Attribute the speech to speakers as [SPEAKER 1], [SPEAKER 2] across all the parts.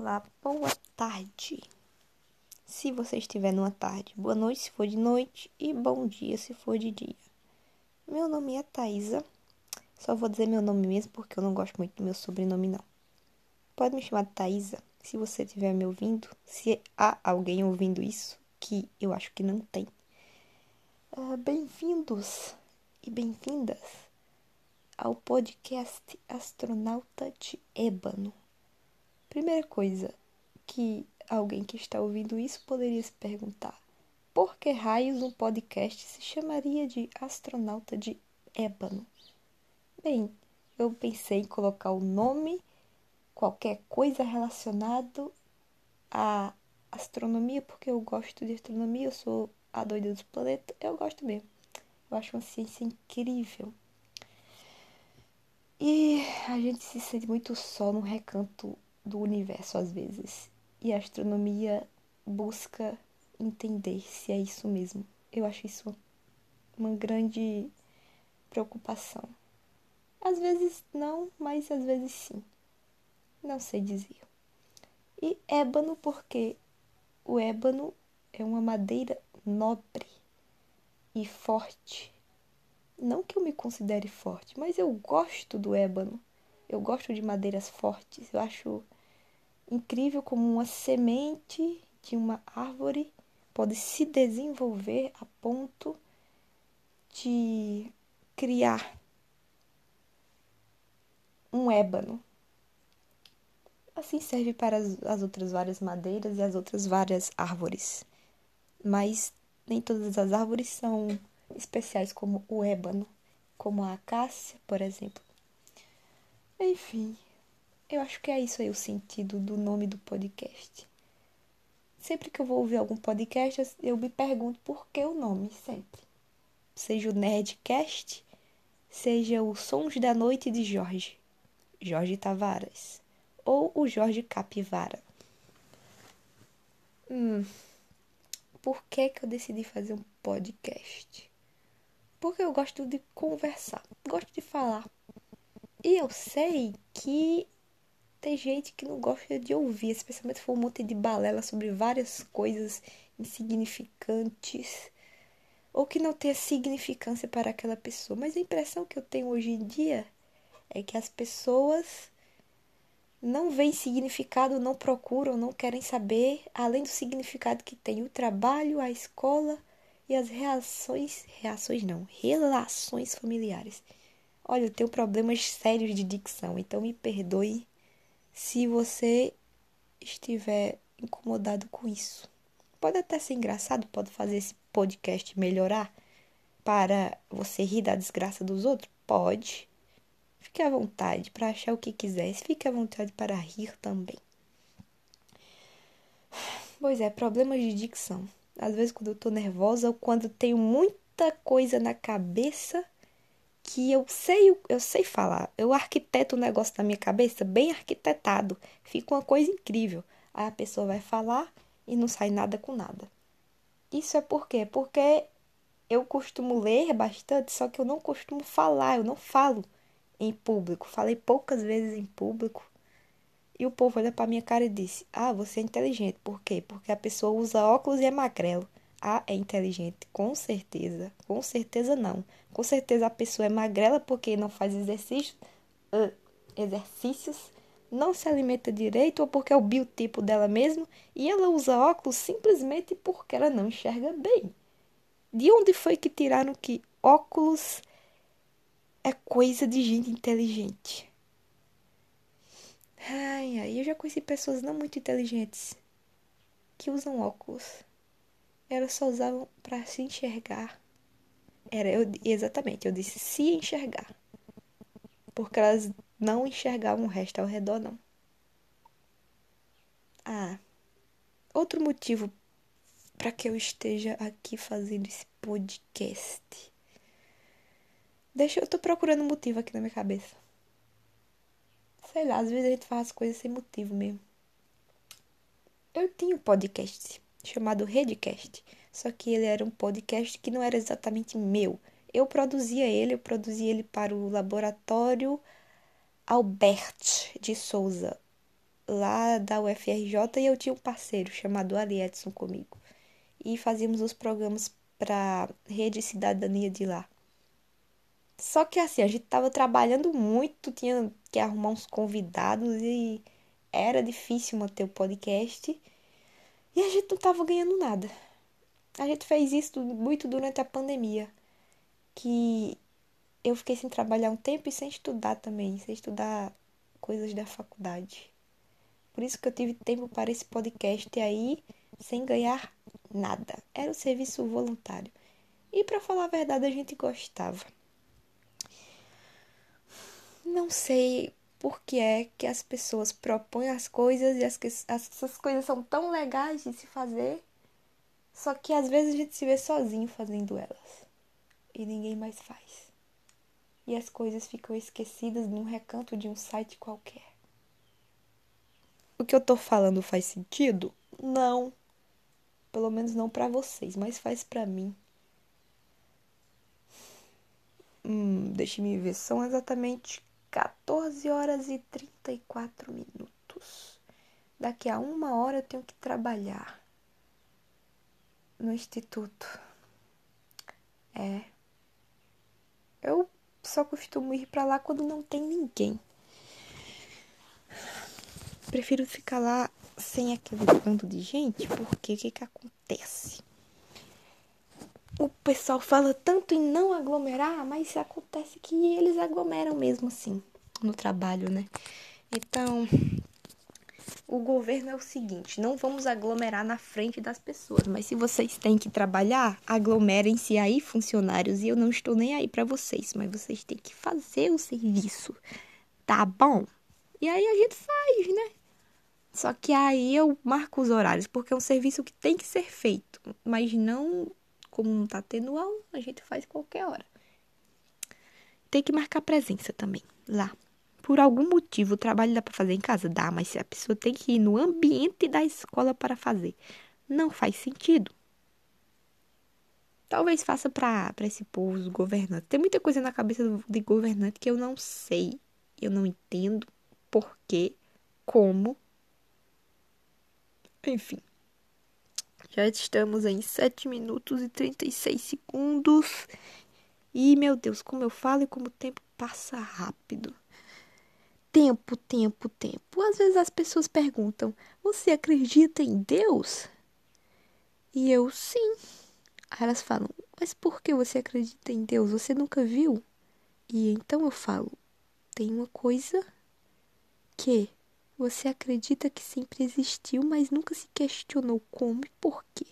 [SPEAKER 1] Olá, boa tarde. Se você estiver numa tarde, boa noite se for de noite e bom dia se for de dia. Meu nome é Thaisa. Só vou dizer meu nome mesmo porque eu não gosto muito do meu sobrenome não. Pode me chamar de Thaisa se você estiver me ouvindo, se há alguém ouvindo isso, que eu acho que não tem. Uh, bem-vindos e bem-vindas ao podcast Astronauta de Ébano. Primeira coisa que alguém que está ouvindo isso poderia se perguntar: por que raios um podcast se chamaria de Astronauta de Ébano? Bem, eu pensei em colocar o nome, qualquer coisa relacionado à astronomia, porque eu gosto de astronomia, eu sou a doida dos planetas, eu gosto mesmo. Eu acho uma ciência incrível. E a gente se sente muito só num recanto do universo às vezes. E a astronomia busca entender se é isso mesmo. Eu acho isso uma grande preocupação. Às vezes não, mas às vezes sim. Não sei dizer. E ébano porque o ébano é uma madeira nobre e forte. Não que eu me considere forte, mas eu gosto do ébano. Eu gosto de madeiras fortes. Eu acho incrível como uma semente de uma árvore pode se desenvolver a ponto de criar um ébano. Assim serve para as, as, outras várias madeiras e as outras várias árvores. Mas nem todas as árvores são especiais como o ébano, como a acácia, por exemplo. Enfim, eu acho que é isso aí o sentido do nome do podcast. Sempre que eu vou ouvir algum podcast, eu me pergunto por que o nome, sempre. Seja o Nerdcast, seja o Sons da Noite de Jorge, Jorge Tavares, ou o Jorge Capivara. Hum, por que, que eu decidi fazer um podcast? Porque eu gosto de conversar, gosto de falar. E eu sei que gente que não gosta de ouvir, especialmente se for um monte de balela sobre várias coisas insignificantes ou que não tenha significância para aquela pessoa. Mas a impressão que eu tenho hoje em dia é que as pessoas não veem significado, não procuram, não querem saber, além do significado que tem o trabalho, a escola e as reações, reações não, relações familiares. Olha, eu tenho problemas sérios de dicção, então me perdoe se você estiver incomodado com isso. Pode até ser engraçado, pode fazer esse podcast melhorar para você rir da desgraça dos outros? Pode. Fique à vontade para achar o que quiser. Fique à vontade para rir também. Pois é, problemas de dicção. Às vezes, quando eu tô nervosa ou quando tenho muita coisa na cabeça, que eu sei, eu sei falar. Eu arquiteto o negócio na minha cabeça bem arquitetado. Fica uma coisa incrível. Aí a pessoa vai falar e não sai nada com nada. Isso é por quê? Porque eu costumo ler bastante, só que eu não costumo falar, eu não falo em público. Falei poucas vezes em público. E o povo olha para minha cara e disse: "Ah, você é inteligente". Por quê? Porque a pessoa usa óculos e é magrelo. Ah, é inteligente, com certeza. Com certeza não. Com certeza a pessoa é magrela porque não faz exercício, uh, exercícios, não se alimenta direito ou porque é o biotipo dela mesmo e ela usa óculos simplesmente porque ela não enxerga bem. De onde foi que tiraram que óculos é coisa de gente inteligente? Ai, ai, eu já conheci pessoas não muito inteligentes que usam óculos elas só usavam para se enxergar. Era eu, exatamente, eu disse se enxergar. Porque elas não enxergavam o resto ao redor, não. Ah, outro motivo para que eu esteja aqui fazendo esse podcast. Deixa eu tô procurando um motivo aqui na minha cabeça. Sei lá, às vezes a gente faz as coisas sem motivo mesmo. Eu tinha um podcast chamado Redcast. Só que ele era um podcast que não era exatamente meu. Eu produzia ele, eu produzia ele para o laboratório Albert de Souza. lá da UFRJ e eu tinha um parceiro chamado Ali Edson comigo. E fazíamos os programas para Rede Cidadania de lá. Só que assim, a gente tava trabalhando muito, tinha que arrumar uns convidados e era difícil manter o podcast. E a gente não tava ganhando nada. A gente fez isso muito durante a pandemia. Que eu fiquei sem trabalhar um tempo e sem estudar também, sem estudar coisas da faculdade. Por isso que eu tive tempo para esse podcast aí, sem ganhar nada. Era um serviço voluntário. E para falar a verdade, a gente gostava. Não sei por que é que as pessoas propõem as coisas e as, essas coisas são tão legais de se fazer, só que às vezes a gente se vê sozinho fazendo elas e ninguém mais faz. E as coisas ficam esquecidas num recanto de um site qualquer. O que eu tô falando faz sentido? Não. Pelo menos não para vocês, mas faz para mim. Hum, deixe-me ver, são exatamente 14 horas e 34 minutos. Daqui a uma hora eu tenho que trabalhar no instituto. É. Eu só costumo ir para lá quando não tem ninguém. Prefiro ficar lá sem aquele bando de gente, porque o que, que acontece? O pessoal fala tanto em não aglomerar, mas acontece que eles aglomeram mesmo assim no trabalho, né? Então, o governo é o seguinte: não vamos aglomerar na frente das pessoas, mas se vocês têm que trabalhar, aglomerem-se aí, funcionários, e eu não estou nem aí para vocês, mas vocês têm que fazer o serviço, tá bom? E aí a gente faz, né? Só que aí eu marco os horários, porque é um serviço que tem que ser feito, mas não como não tá tendo aula, a gente faz qualquer hora. Tem que marcar presença também lá. Por algum motivo, o trabalho dá para fazer em casa? Dá, mas a pessoa tem que ir no ambiente da escola para fazer, não faz sentido. Talvez faça para esse povo, os governantes. Tem muita coisa na cabeça de governante que eu não sei, eu não entendo porquê, como. Enfim. Já estamos em 7 minutos e 36 segundos. E, meu Deus, como eu falo e como o tempo passa rápido. Tempo, tempo, tempo. Às vezes as pessoas perguntam: Você acredita em Deus? E eu, sim. Aí elas falam: Mas por que você acredita em Deus? Você nunca viu? E então eu falo: Tem uma coisa que você acredita que sempre existiu, mas nunca se questionou como e por quê.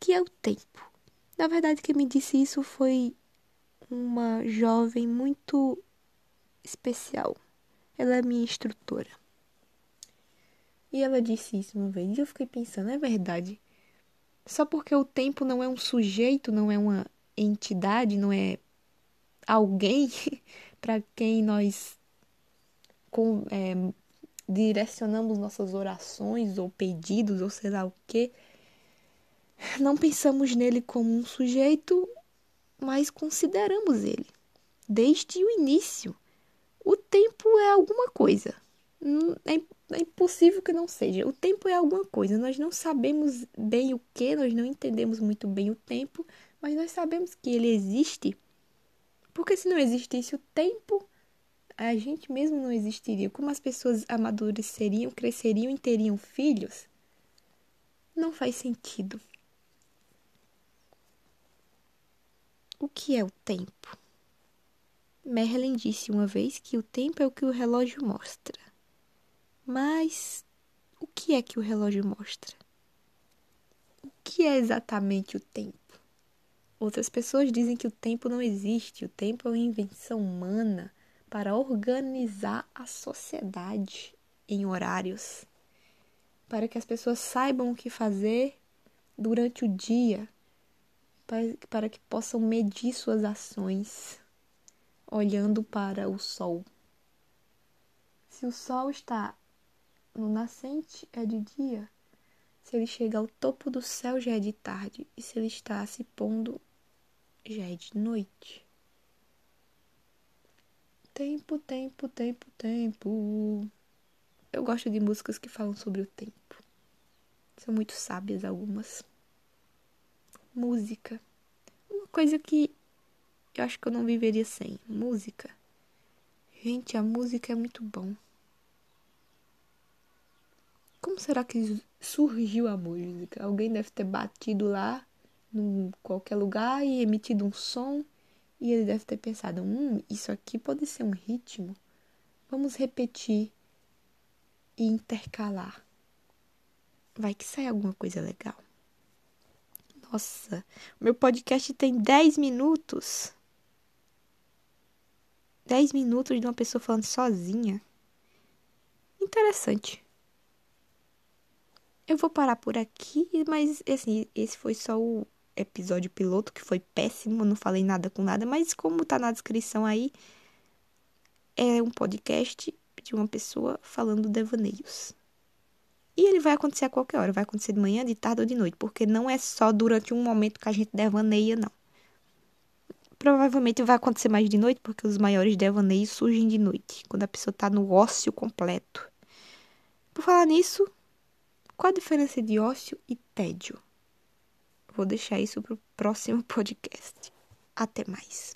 [SPEAKER 1] Que é o tempo. Na verdade, quem me disse isso foi uma jovem muito especial. Ela é minha instrutora. E ela disse isso uma vez. E eu fiquei pensando, é verdade. Só porque o tempo não é um sujeito, não é uma entidade, não é alguém para quem nós com, é, direcionamos nossas orações ou pedidos ou sei lá o que, não pensamos nele como um sujeito, mas consideramos ele desde o início. O tempo é alguma coisa. É, é impossível que não seja. O tempo é alguma coisa. Nós não sabemos bem o que, nós não entendemos muito bem o tempo, mas nós sabemos que ele existe. Porque se não existisse o tempo, a gente mesmo não existiria. Como as pessoas amadureceriam, cresceriam e teriam filhos? Não faz sentido. O que é o tempo? Merlin disse uma vez que o tempo é o que o relógio mostra. Mas o que é que o relógio mostra? O que é exatamente o tempo? Outras pessoas dizem que o tempo não existe, o tempo é uma invenção humana para organizar a sociedade em horários, para que as pessoas saibam o que fazer durante o dia, para, que possam medir suas ações olhando para o sol. Se o sol está no nascente, é de dia. Se ele chega ao topo do céu, já é de tarde. E se ele está se pondo, já é de noite. Tempo, tempo, tempo, tempo. Eu gosto de músicas que falam sobre o tempo. São muito sábias algumas. Música. Uma coisa que eu acho que eu não viveria sem. Música. Gente, a música é muito bom. Como será que surgiu a música? Alguém deve ter batido lá em qualquer lugar e emitido um som e ele deve ter pensado: hum, isso aqui pode ser um ritmo. Vamos repetir e intercalar. Vai que sai alguma coisa legal. Nossa, meu podcast tem 10 minutos. 10 minutos de uma pessoa falando sozinha. Interessante. Eu vou parar por aqui, mas assim, esse foi só o episódio piloto, que foi péssimo, não falei nada com nada, mas como tá na descrição aí, é um podcast de uma pessoa falando devaneios. E ele vai acontecer a qualquer hora, vai acontecer de manhã, de tarde ou de noite, porque não é só durante um momento que a gente devaneia, não. Provavelmente vai acontecer mais de noite, porque os maiores devaneios surgem de noite, quando a pessoa tá no ócio completo. Por falar nisso, qual a diferença de ócio e tédio? Vou deixar isso para o próximo podcast. Até mais.